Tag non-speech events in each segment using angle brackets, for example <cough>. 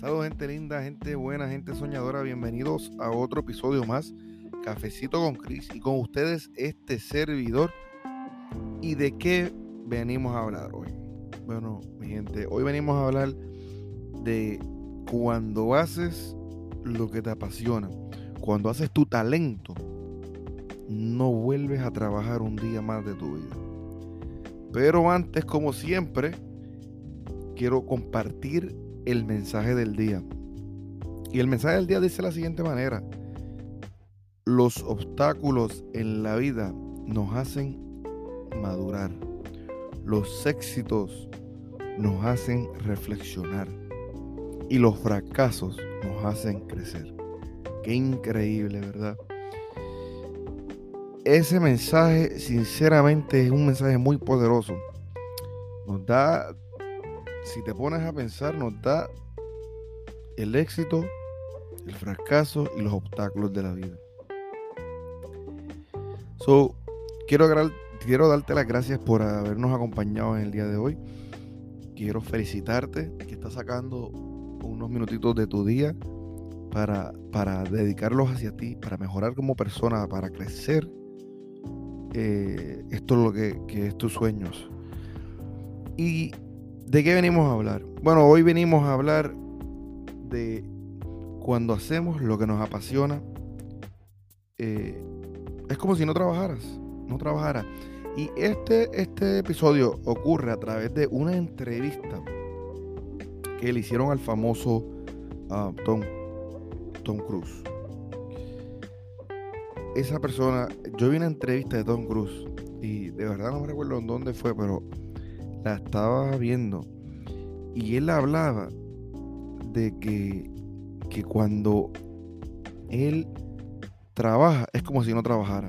Saludos gente linda, gente buena, gente soñadora. Bienvenidos a otro episodio más. Cafecito con Chris y con ustedes este servidor. ¿Y de qué venimos a hablar hoy? Bueno, mi gente, hoy venimos a hablar de cuando haces lo que te apasiona, cuando haces tu talento, no vuelves a trabajar un día más de tu vida. Pero antes, como siempre, quiero compartir el mensaje del día. Y el mensaje del día dice de la siguiente manera. Los obstáculos en la vida nos hacen madurar. Los éxitos nos hacen reflexionar. Y los fracasos nos hacen crecer. Qué increíble, ¿verdad? Ese mensaje, sinceramente, es un mensaje muy poderoso. Nos da si te pones a pensar, nos da el éxito, el fracaso y los obstáculos de la vida. So, quiero, quiero darte las gracias por habernos acompañado en el día de hoy. Quiero felicitarte que estás sacando unos minutitos de tu día para, para dedicarlos hacia ti, para mejorar como persona, para crecer. Eh, esto es lo que, que es tus sueños. Y ¿De qué venimos a hablar? Bueno, hoy venimos a hablar de cuando hacemos lo que nos apasiona. Eh, es como si no trabajaras, no trabajara. Y este, este episodio ocurre a través de una entrevista que le hicieron al famoso ah, Tom, Tom Cruise. Esa persona, yo vi una entrevista de Tom Cruise y de verdad no me recuerdo en dónde fue, pero la estaba viendo y él hablaba de que, que cuando él trabaja es como si no trabajara.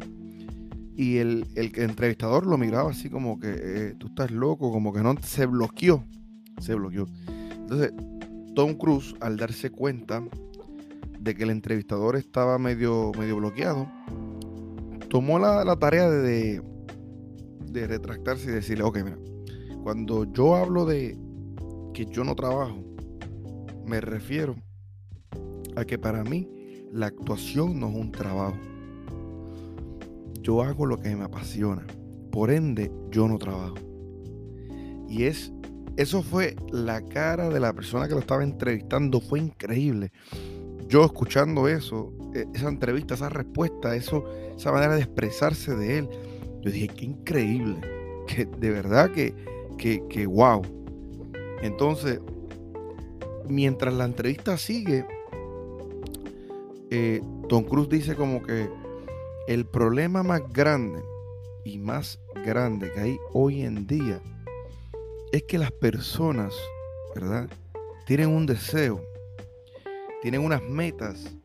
Y el, el entrevistador lo miraba así como que eh, tú estás loco, como que no se bloqueó. Se bloqueó. Entonces, Tom Cruise, al darse cuenta de que el entrevistador estaba medio, medio bloqueado, tomó la, la tarea de, de retractarse y decirle, ok, mira, cuando yo hablo de que yo no trabajo, me refiero a que para mí la actuación no es un trabajo. Yo hago lo que me apasiona. Por ende, yo no trabajo. Y es eso fue la cara de la persona que lo estaba entrevistando, fue increíble. Yo escuchando eso, e, esa entrevista, esa respuesta, eso, esa manera de expresarse de él, yo dije, qué increíble, que de verdad que que, wow. Entonces, mientras la entrevista sigue, eh, Tom Cruise dice como que el problema más grande y más grande que hay hoy en día es que las personas, ¿verdad? Tienen un deseo, tienen unas metas,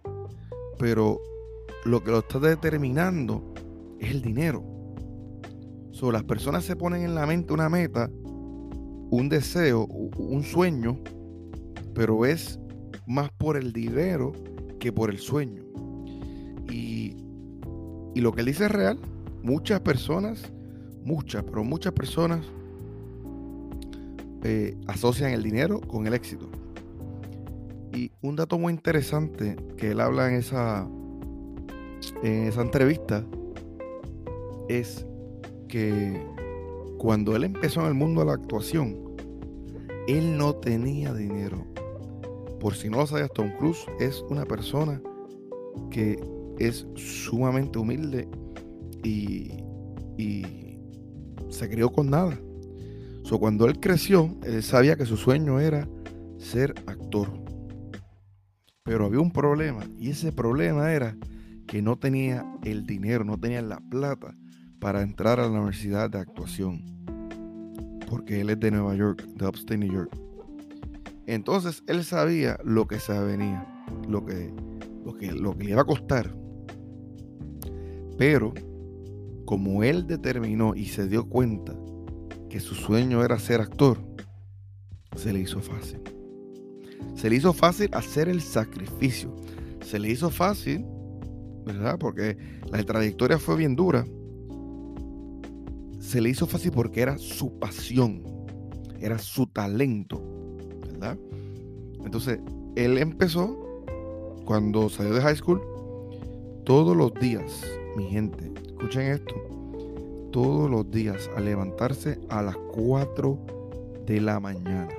pero lo que lo está determinando es el dinero. So, las personas se ponen en la mente una meta un deseo, un sueño, pero es más por el dinero que por el sueño. Y, lo que él dice es real. Muchas personas, muchas, pero muchas personas eh, asocian el dinero con el éxito. Y un dato muy interesante que él habla en esa, en esa entrevista es que cuando él empezó en el mundo de la actuación, él no tenía dinero. Por si no lo sabías, Tom Cruise es una persona que es sumamente humilde y, se crió con nada. So, cuando él creció, él sabía que su sueño era ser actor. Pero había un problema y ese problema era que no tenía el dinero, no tenía la plata para entrar a la universidad de actuación. Porque él es de Nueva York, de Upstate New York. Entonces él sabía lo que se venía, lo que, lo que, lo que le iba a costar. Pero como él determinó y se dio cuenta que su sueño era ser actor, se le hizo fácil. Se le hizo fácil hacer el sacrificio. Se le hizo fácil, ¿verdad? Porque la trayectoria fue bien dura se le hizo fácil porque era su pasión, era su talento, ¿verdad? Entonces, él empezó cuando salió de high school todos los días, mi gente, escuchen esto, todos los días a levantarse a las 4 de la mañana.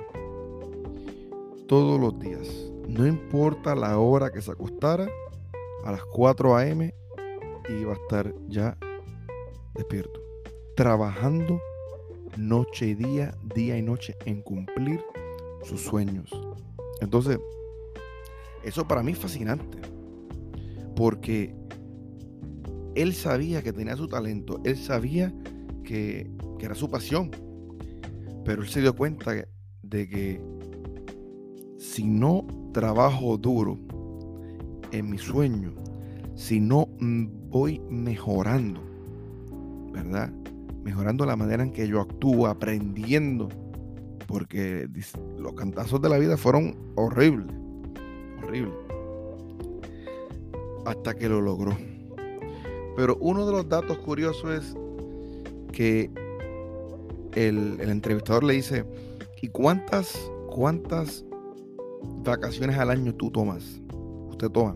Todos los días. No importa la hora que se acostara, a las 4 a.m. iba a estar ya despierto. Trabajando noche y día, día y noche en cumplir sus sueños. Entonces, eso para mí es fascinante. Porque él sabía que tenía su talento, él sabía que, era su pasión. Pero él se dio cuenta de que si no trabajo duro en mi sueño, si no voy mejorando, ¿verdad? Mejorando la manera en que yo actúo, aprendiendo, porque los cantazos de la vida fueron horribles, horribles, hasta que lo logró. Pero uno de los datos curiosos es que el, entrevistador le dice, ¿y cuántas, cuántas vacaciones al año tú tomas? Usted toma.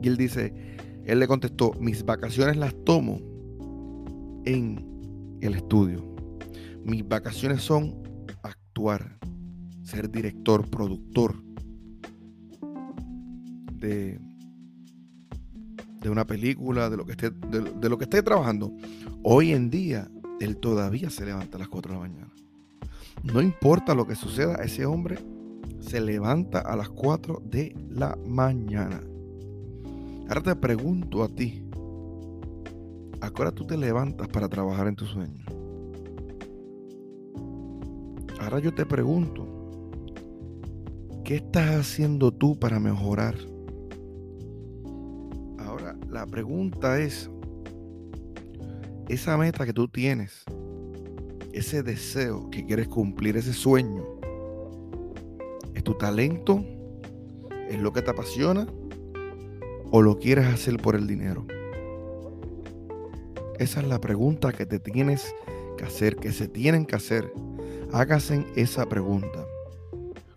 Y él dice, él le contestó, mis vacaciones las tomo en el estudio. Mis vacaciones son actuar, ser director, productor de, de una película, de lo que esté, de, lo que esté trabajando. Hoy en día, él todavía se levanta a las 4 de la mañana. No importa lo que suceda, ese hombre se levanta a las 4 de la mañana. Ahora te pregunto a ti, ¿a tú te levantas para trabajar en tu sueño? Ahora yo te pregunto, ¿qué estás haciendo tú para mejorar? la pregunta es, esa meta que tú tienes, ese deseo que quieres cumplir, ese sueño, ¿es tu talento? ¿Es lo que te apasiona? ¿O lo quieres hacer por el dinero? Esa es la pregunta que te tienes que hacer, que se tienen que hacer. Háganse esa pregunta.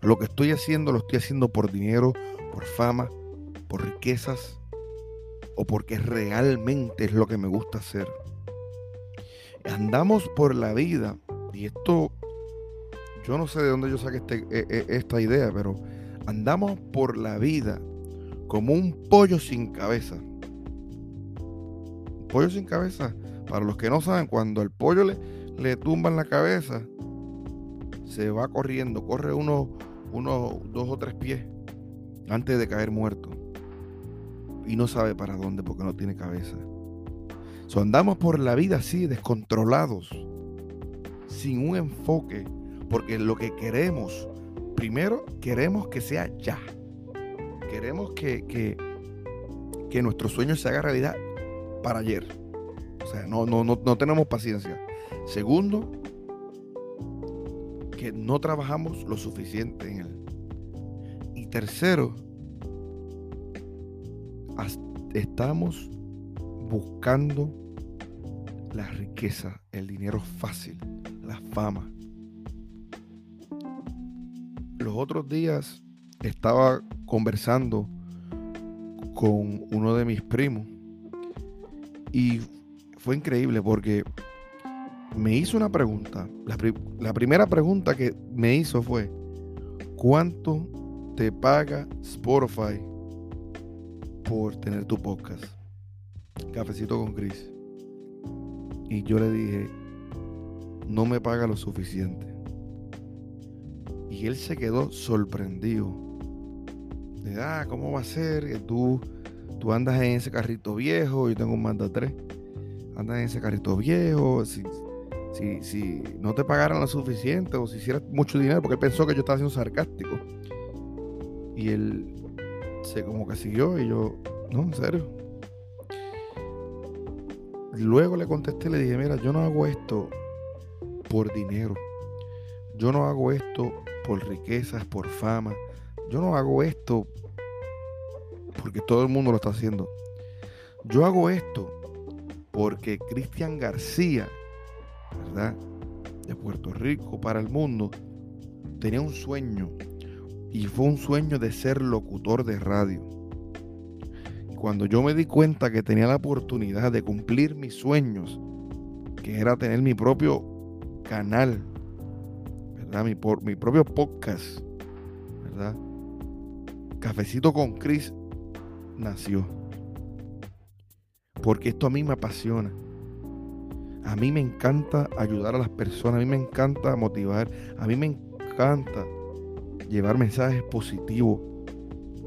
Lo que estoy haciendo lo estoy haciendo por dinero, por fama, por riquezas, o porque realmente es lo que me gusta hacer. Andamos por la vida, y esto, yo no sé de dónde yo saqué este, e, e, esta idea, pero andamos por la vida como un pollo sin cabeza. Pollo sin cabeza, para los que no saben, cuando al pollo le, le tumban la cabeza, se va corriendo, corre unos uno, dos o tres pies antes de caer muerto y no sabe para dónde porque no tiene cabeza. So, andamos por la vida así, descontrolados, sin un enfoque, porque lo que queremos, primero queremos que sea ya. Queremos que, que, que nuestro sueño se haga realidad para ayer. O sea, no, no, no, no tenemos paciencia. Segundo, que no trabajamos lo suficiente en él. Y tercero, estamos buscando la riqueza, el dinero fácil, la fama. Los otros días estaba conversando con uno de mis primos y fue increíble porque me hizo una pregunta. La, primera pregunta que me hizo fue, ¿cuánto te paga Spotify por tener tu podcast, Cafecito con Chris. Y yo le dije, no me paga lo suficiente. Y él se quedó sorprendido. De, ah, ¿cómo va a ser que tú, tú andas en ese carrito viejo? Yo tengo un Manda 3. Andas en ese carrito viejo. Si, si, si no te pagaran lo suficiente o si hicieras mucho dinero, porque él pensó que yo estaba siendo sarcástico. Y él se como que siguió y yo, no, en serio. Luego le contesté le dije, mira, yo no hago esto por dinero. Yo no hago esto por riquezas, por fama. Yo no hago esto porque todo el mundo lo está haciendo. Yo hago esto porque Cristian García, ¿verdad? De Puerto Rico para el mundo, tenía un sueño, y fue un sueño de ser locutor de radio. cuando yo me di cuenta que tenía la oportunidad de cumplir mis sueños, que era tener mi propio canal, ¿verdad? Mi, por, propio podcast, ¿verdad? Cafecito con Chris nació. Porque esto a mí me apasiona. A mí me encanta ayudar a las personas, a mí me encanta motivar, a mí me encanta llevar mensajes positivos,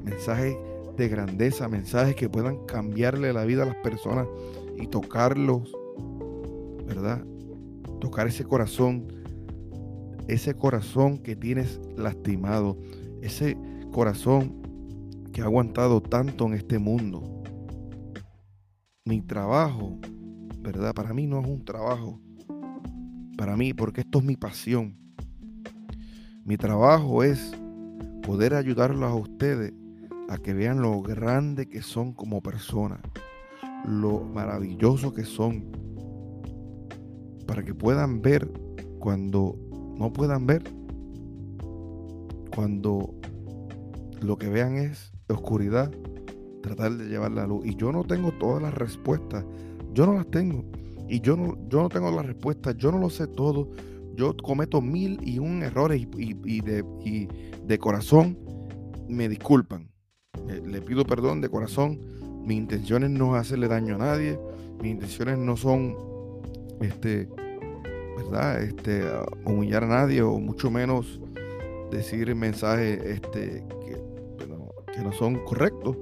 mensajes de grandeza, mensajes que puedan cambiarle la vida a las personas y tocarlos, ¿verdad? Tocar ese corazón, ese corazón que tienes lastimado, ese corazón que ha aguantado tanto en este mundo. Mi trabajo, ¿verdad? Para mí no es un trabajo. Para mí, porque esto es mi pasión. Mi trabajo es poder ayudarlos a ustedes a que vean lo grande que son como personas, lo maravilloso que son, para que puedan ver cuando no puedan ver, cuando lo que vean es oscuridad, tratar de llevar la luz. Y yo no tengo todas las respuestas, yo no las tengo. Y yo no, yo no tengo las respuestas, yo no lo sé todo. Yo cometo mil y un errores y, de, corazón me disculpan. Le, pido perdón de corazón. Mis intenciones no es hacerle daño a nadie. Mis intenciones no son este, ¿verdad? Este, humillar a nadie o mucho menos decir mensajes este, que, no son correctos.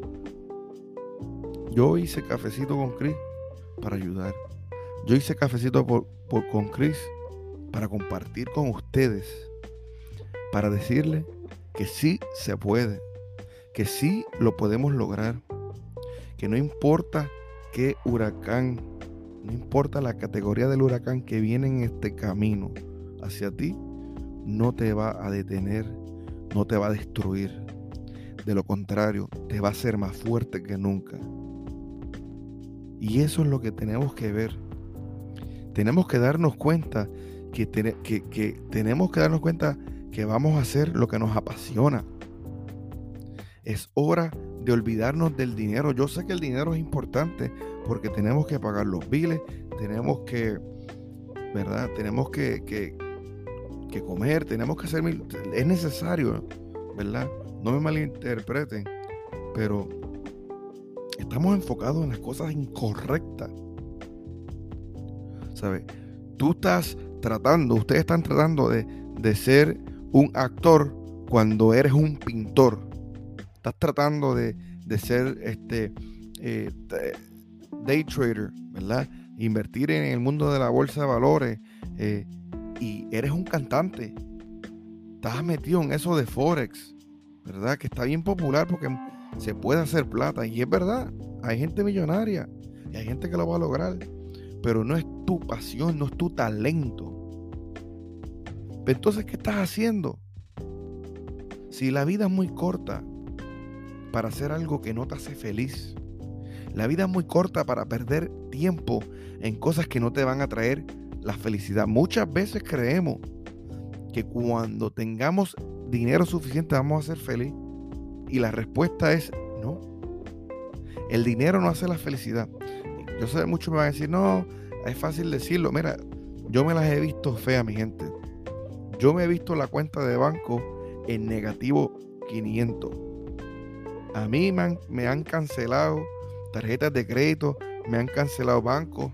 Yo hice cafecito con Chris para ayudar. Yo hice cafecito por, con Chris para compartir con ustedes, para decirle que sí se puede, que sí lo podemos lograr, que no importa qué huracán, no importa la categoría del huracán que viene en este camino hacia ti, no te va a detener, no te va a destruir. De lo contrario, te va a hacer más fuerte que nunca. Y eso es lo que tenemos que ver. Tenemos que darnos cuenta que, que, tenemos que darnos cuenta que vamos a hacer lo que nos apasiona. Es hora de olvidarnos del dinero. Yo sé que el dinero es importante porque tenemos que pagar los biles, tenemos que, ¿verdad? Tenemos que, que, que comer, tenemos que hacer... Es necesario, ¿verdad? No me malinterpreten, pero estamos enfocados en las cosas incorrectas. ¿Sabes? Tú estás tratando, ustedes están tratando de, de ser un actor cuando eres un pintor. Estás tratando de, de ser este eh, day trader, ¿verdad? Invertir en el mundo de la bolsa de valores. Eh, y eres un cantante. Estás metido en eso de Forex. ¿Verdad? Que está bien popular porque se puede hacer plata. Y es verdad, hay gente millonaria y hay gente que lo va a lograr. Pero no es tu pasión, no es tu talento. Entonces, ¿qué estás haciendo? Si la vida es muy corta para hacer algo que no te hace feliz. La vida es muy corta para perder tiempo en cosas que no te van a traer la felicidad. Muchas veces creemos que cuando tengamos dinero suficiente vamos a ser feliz? Y la respuesta es no. El dinero no hace la felicidad. Yo sé, muchos me van a decir, no, es fácil decirlo. Mira, yo me las he visto fea, mi gente. Yo me he visto la cuenta de banco en negativo 500. A mí me han, me han cancelado tarjetas de crédito, me han cancelado bancos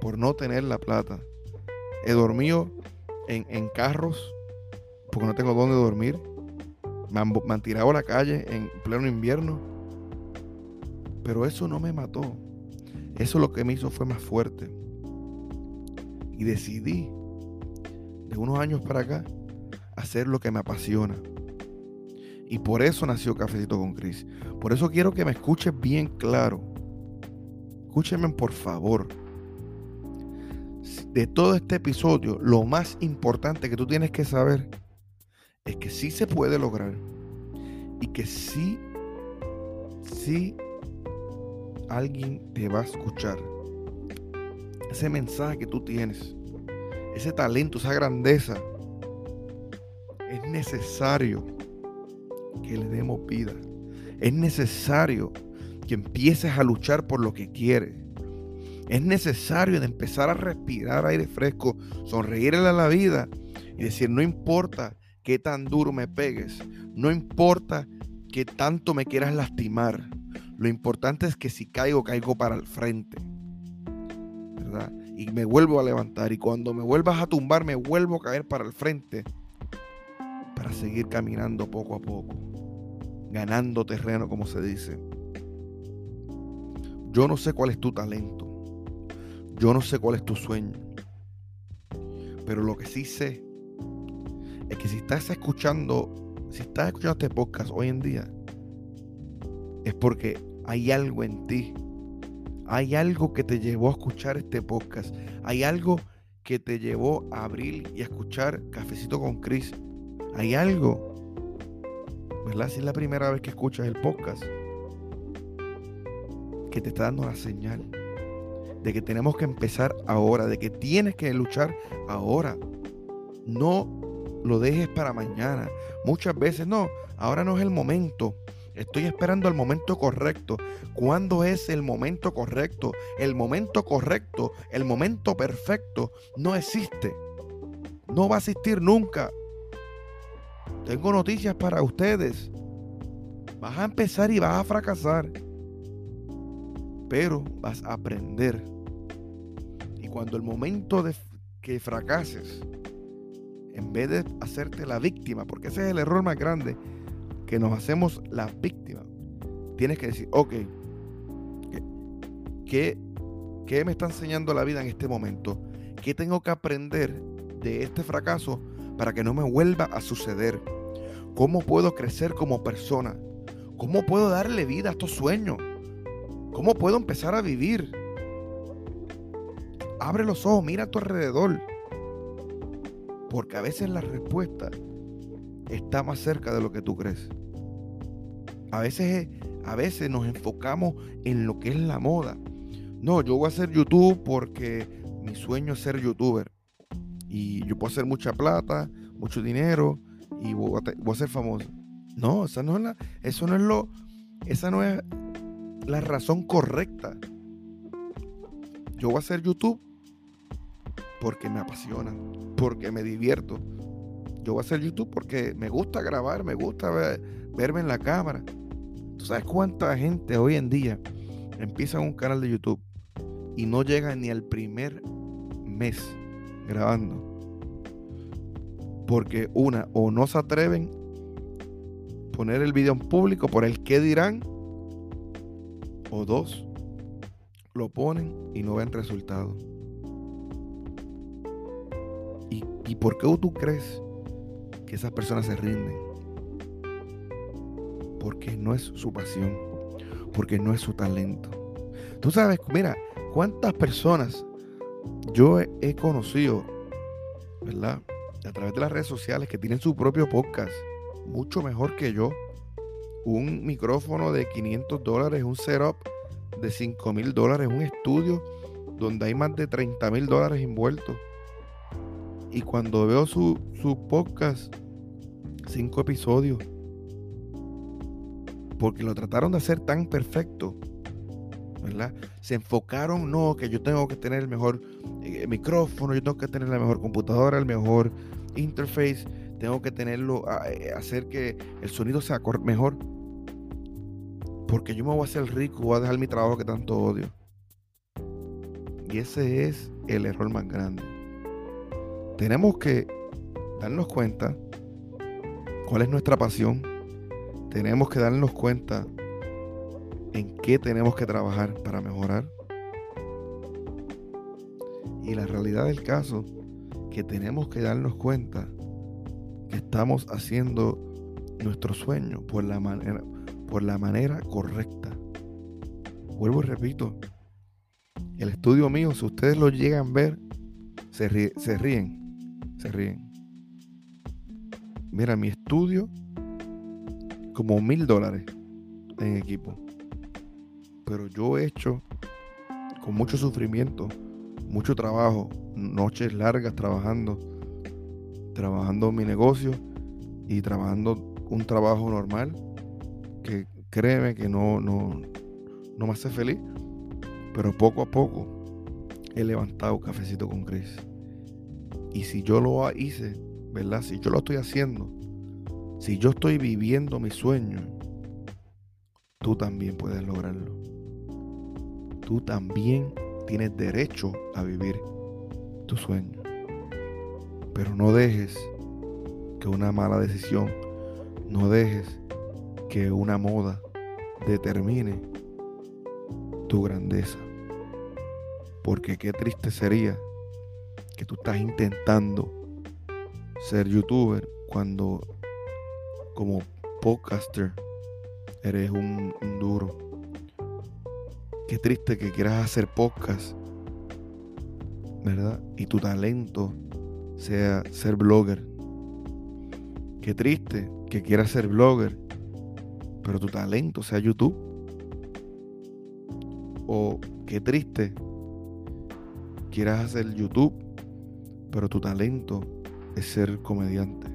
por no tener la plata. He dormido en, en carros porque no tengo dónde dormir. Me han, tirado a la calle en pleno invierno. Pero eso no me mató. Eso lo que me hizo fue más fuerte. Y decidí, de unos años para acá, hacer lo que me apasiona. Y por eso nació Cafecito con Cris. Por eso quiero que me escuches bien claro. Escúcheme por favor. De todo este episodio, lo más importante que tú tienes que saber es que sí se puede lograr y que sí, sí alguien te va a escuchar. Ese mensaje que tú tienes, ese talento, esa grandeza, es necesario que le demos vida. Es necesario que empieces a luchar por lo que quieres. Es necesario de empezar a respirar aire fresco, sonreírle a la vida y decir, no importa qué tan duro me pegues, no importa qué tanto me quieras lastimar, lo importante es que si caigo, caigo para el frente. ¿Verdad? Y me vuelvo a levantar y cuando me vuelvas a tumbar, me vuelvo a caer para el frente para seguir caminando poco a poco, ganando terreno, como se dice. Yo no sé cuál es tu talento. Yo no sé cuál es tu sueño. Pero lo que sí sé es que si estás escuchando, si estás escuchando este podcast hoy en día, es porque hay algo en ti. Hay algo que te llevó a escuchar este podcast. Hay algo que te llevó a abrir y a escuchar Cafecito con Chris. Hay algo, ¿verdad? Si es la primera vez que escuchas el podcast, que te está dando la señal de que tenemos que empezar ahora, de que tienes que luchar ahora. No lo dejes para mañana. Muchas veces no, ahora no es el momento. Estoy esperando el momento correcto. ¿Cuándo es el momento correcto? El momento correcto, el momento perfecto, no existe. No va a existir nunca. Tengo noticias para ustedes. Vas a empezar y vas a fracasar pero vas a aprender. Y cuando el momento de que fracases, en vez de hacerte la víctima, porque ese es el error más grande, que nos hacemos la víctima, tienes que decir, ok, ¿qué, ¿qué me está enseñando la vida en este momento? ¿Qué tengo que aprender de este fracaso para que no me vuelva a suceder? ¿Cómo puedo crecer como persona? ¿Cómo puedo darle vida a estos sueños? ¿Cómo puedo empezar a vivir? Abre los ojos, mira a tu alrededor. Porque a veces la respuesta está más cerca de lo que tú crees. A veces, a veces nos enfocamos en lo que es la moda. No, yo voy a hacer YouTube porque mi sueño es ser youtuber. Y yo puedo hacer mucha plata, mucho dinero y voy a, ser famoso. No, esa no es la, eso no es lo, esa no es la razón correcta. Yo voy a hacer YouTube porque me apasiona, porque me divierto. Yo voy a hacer YouTube porque me gusta grabar, me gusta verme en la cámara. ¿Tú sabes cuánta gente hoy en día empieza un canal de YouTube y no llega ni al primer mes grabando? Porque una, o no se atreven poner el video en público por el que dirán, o dos lo ponen y no ven resultado. ¿Y, ¿Y por qué tú crees que esas personas se rinden? Porque no es su pasión, porque no es su talento. Tú sabes, mira, cuántas personas yo he, conocido, ¿verdad? A través de las redes sociales que tienen su propio podcast, mucho mejor que yo un micrófono de 500 dólares, un setup de 5 mil dólares, un estudio donde hay más de 30 mil dólares envueltos. Y cuando veo su, su podcast, cinco episodios, porque lo trataron de hacer tan perfecto, ¿verdad? Se enfocaron, no, que yo tengo que tener el mejor eh, micrófono, yo tengo que tener la mejor computadora, el mejor interface, tengo que tenerlo, eh, hacer que el sonido sea mejor porque yo me voy a hacer rico, voy a dejar mi trabajo que tanto odio. Y ese es el error más grande. Tenemos que darnos cuenta cuál es nuestra pasión. Tenemos que darnos cuenta en qué tenemos que trabajar para mejorar. Y la realidad del caso, que tenemos que darnos cuenta que estamos haciendo nuestro sueño por la manera, por la manera correcta. Vuelvo y repito, el estudio mío, si ustedes lo llegan a ver, se, se ríen, se ríen. Mira, mi estudio, como mil dólares en equipo. Pero yo he hecho con mucho sufrimiento, mucho trabajo, noches largas trabajando, trabajando mi negocio y trabajando un trabajo normal que créeme que no, no, no me hace feliz, pero poco a poco he levantado cafecito con Chris. Y si yo lo hice, ¿verdad? Si yo lo estoy haciendo, si yo estoy viviendo mi sueño, tú también puedes lograrlo. Tú también tienes derecho a vivir tu sueño. Pero no dejes que una mala decisión, no dejes que una moda determine tu grandeza. Porque qué triste sería que tú estás intentando ser youtuber cuando como podcaster eres un, duro. Qué triste que quieras hacer podcast, ¿verdad? Y tu talento sea ser blogger. Qué triste que quieras ser blogger, pero tu talento sea YouTube. O qué triste quieras hacer YouTube, pero tu talento es ser comediante.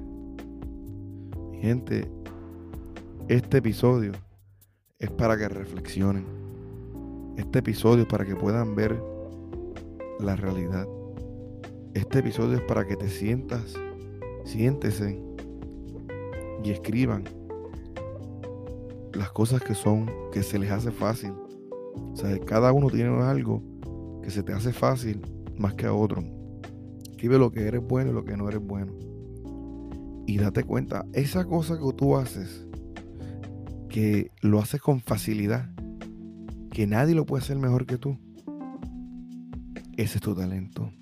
Mi gente, este episodio es para que reflexionen. Este episodio es para que puedan ver la realidad. Este episodio es para que te sientas, siéntese y escriban las cosas que son, que se les hace fácil. O sea, cada uno tiene algo que se te hace fácil más que a otro. Escribe lo que eres bueno y lo que no eres bueno. Y date cuenta, esa cosa que tú haces, que lo haces con facilidad, que nadie lo puede hacer mejor que tú, ese es tu talento.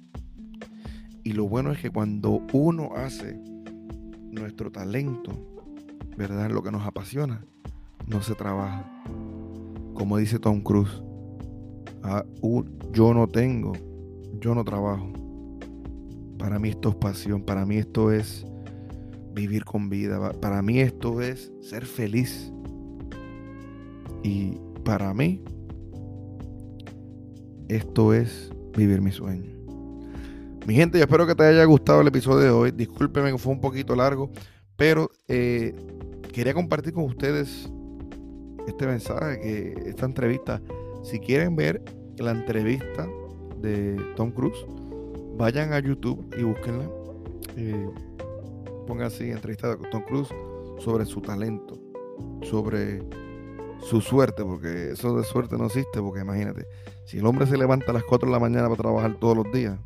Y lo bueno es que cuando uno hace nuestro talento, ¿verdad? Lo que nos apasiona, no se trabaja. Como dice Tom Cruise, ah, yo no tengo, yo no trabajo. Para mí esto es pasión, para mí esto es vivir con vida, para mí esto es ser feliz. Y para mí esto es vivir mi sueño. Mi gente, yo espero que te haya gustado el episodio de hoy. Discúlpeme que fue un poquito largo, pero eh, quería compartir con ustedes este mensaje, que esta entrevista. Si quieren ver la entrevista de Tom Cruise, vayan a YouTube y búsquenla. Eh, pongan así entrevista de Tom Cruise sobre su talento, sobre su suerte, porque eso de suerte no existe, porque imagínate, si el hombre se levanta a las 4 de la mañana para trabajar todos los días,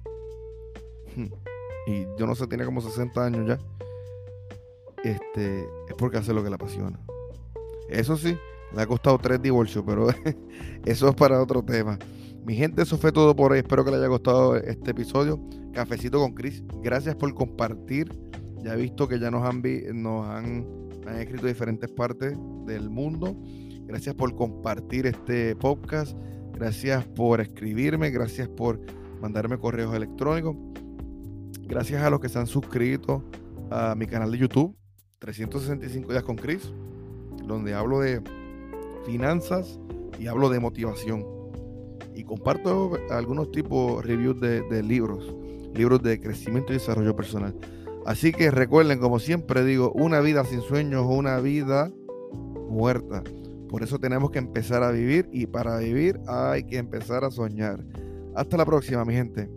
y yo no sé, tiene como 60 años ya, este, es porque hace lo que le apasiona. Eso sí, le ha costado tres divorcios, pero <laughs> eso es para otro tema. Mi gente, eso fue todo por hoy. Espero que les haya gustado este episodio. Cafecito con Chris. Gracias por compartir. Ya he visto que ya nos han, nos han, escrito diferentes partes del mundo. Gracias por compartir este podcast. Gracias por escribirme. Gracias por mandarme correos electrónicos. Gracias a los que se han suscrito a mi canal de YouTube, 365 días con Chris, donde hablo de finanzas y hablo de motivación. Y comparto algunos tipos reviews de, de libros, libros de crecimiento y desarrollo personal. Así que recuerden, como siempre digo, una vida sin sueños o una vida muerta. Por eso tenemos que empezar a vivir y para vivir hay que empezar a soñar. Hasta la próxima, mi gente.